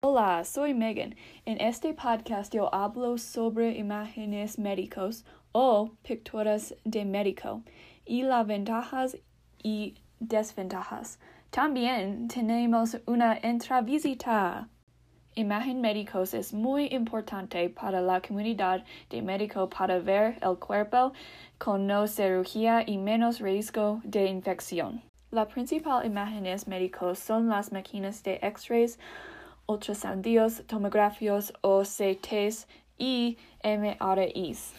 Hola, soy Megan. En este podcast yo hablo sobre imágenes médicos o picturas de médico y las ventajas y desventajas. También tenemos una entrevista. Imagen médicos es muy importante para la comunidad de médico para ver el cuerpo con no cirugía y menos riesgo de infección. La principal imágenes médicos son las máquinas de X-rays ultrasonidos, tomografías o CTs y MRIs.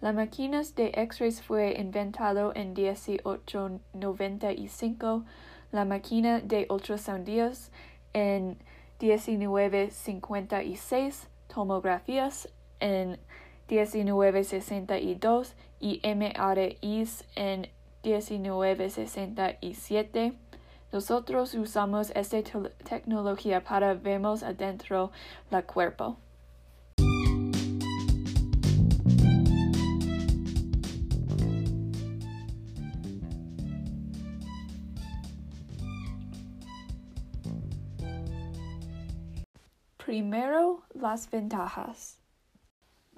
La máquina de X-rays fue inventado en 1895, la máquina de ultrasonidos en 1956, tomografías en 1962 y MRIs en 1967. Nosotros usamos esta tecnología para vernos adentro la cuerpo. Primero, las ventajas.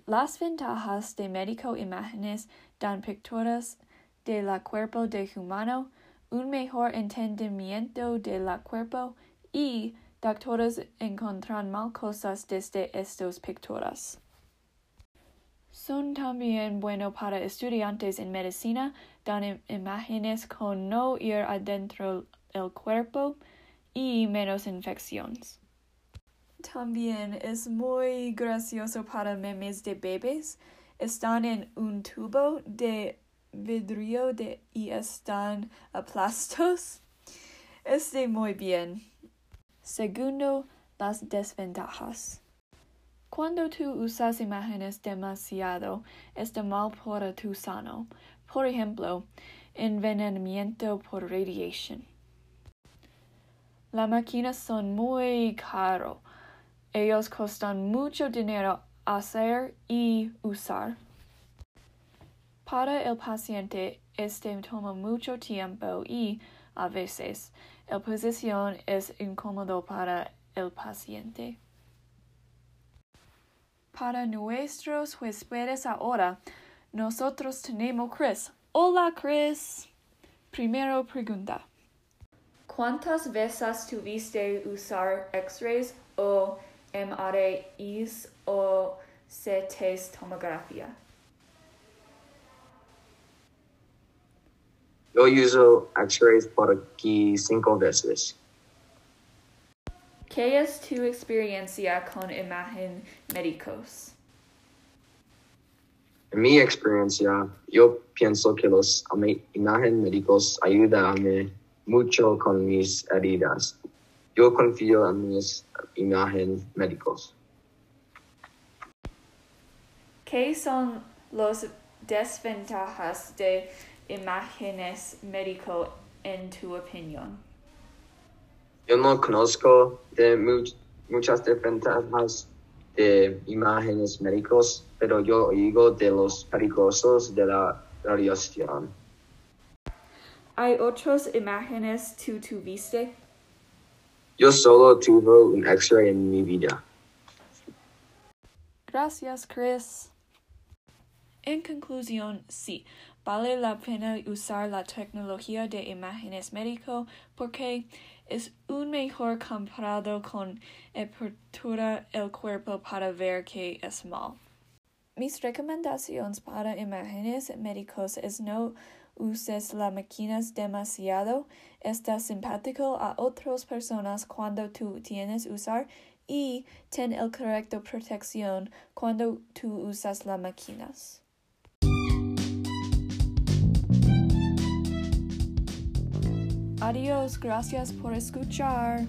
Las ventajas de médico imágenes dan picturas de la cuerpo de humano un mejor entendimiento de la cuerpo y doctores encuentran mal cosas desde estos picturas. Son también bueno para estudiantes en medicina, dan imágenes con no ir adentro el cuerpo y menos infecciones. También es muy gracioso para memes de bebés. Están en un tubo de vidrio de, y están aplastos. Este muy bien. Segundo, las desventajas. Cuando tú usas imágenes demasiado, está mal para tu sano. Por ejemplo, envenenamiento por radiación. Las máquinas son muy caro. Ellos costan mucho dinero hacer y usar. Para el paciente, este toma mucho tiempo y, a veces, la posición es incómodo para el paciente. Para nuestros huéspedes ahora, nosotros tenemos Chris. Hola Chris. Primero pregunta. ¿Cuántas veces tuviste usar X-rays o MRIs o CT tomografía? Yo uso X-rays por aquí cinco veces. ¿Qué es tu experiencia con imagen médicos? En mi experiencia, yo pienso que los imagen médicos ayudan mucho con mis heridas. Yo confío en mis imagen médicos. ¿Qué son los desventajas de imágenes médico en tu opinión? Yo no conozco de muchas desventajas de imágenes médicos, pero yo oigo de los peligrosos de la radiación. ¿Hay otras imágenes tú tuviste? Yo solo tuve un X-ray en mi vida. Gracias, Chris. En conclusión, sí, vale la pena usar la tecnología de imágenes médico porque es un mejor comparado con apertura el cuerpo para ver que es mal. Mis recomendaciones para imágenes médicos es no uses las máquinas demasiado, está simpático a otras personas cuando tú tienes usar y ten el correcto protección cuando tú usas las máquinas. Adiós, gracias por escuchar.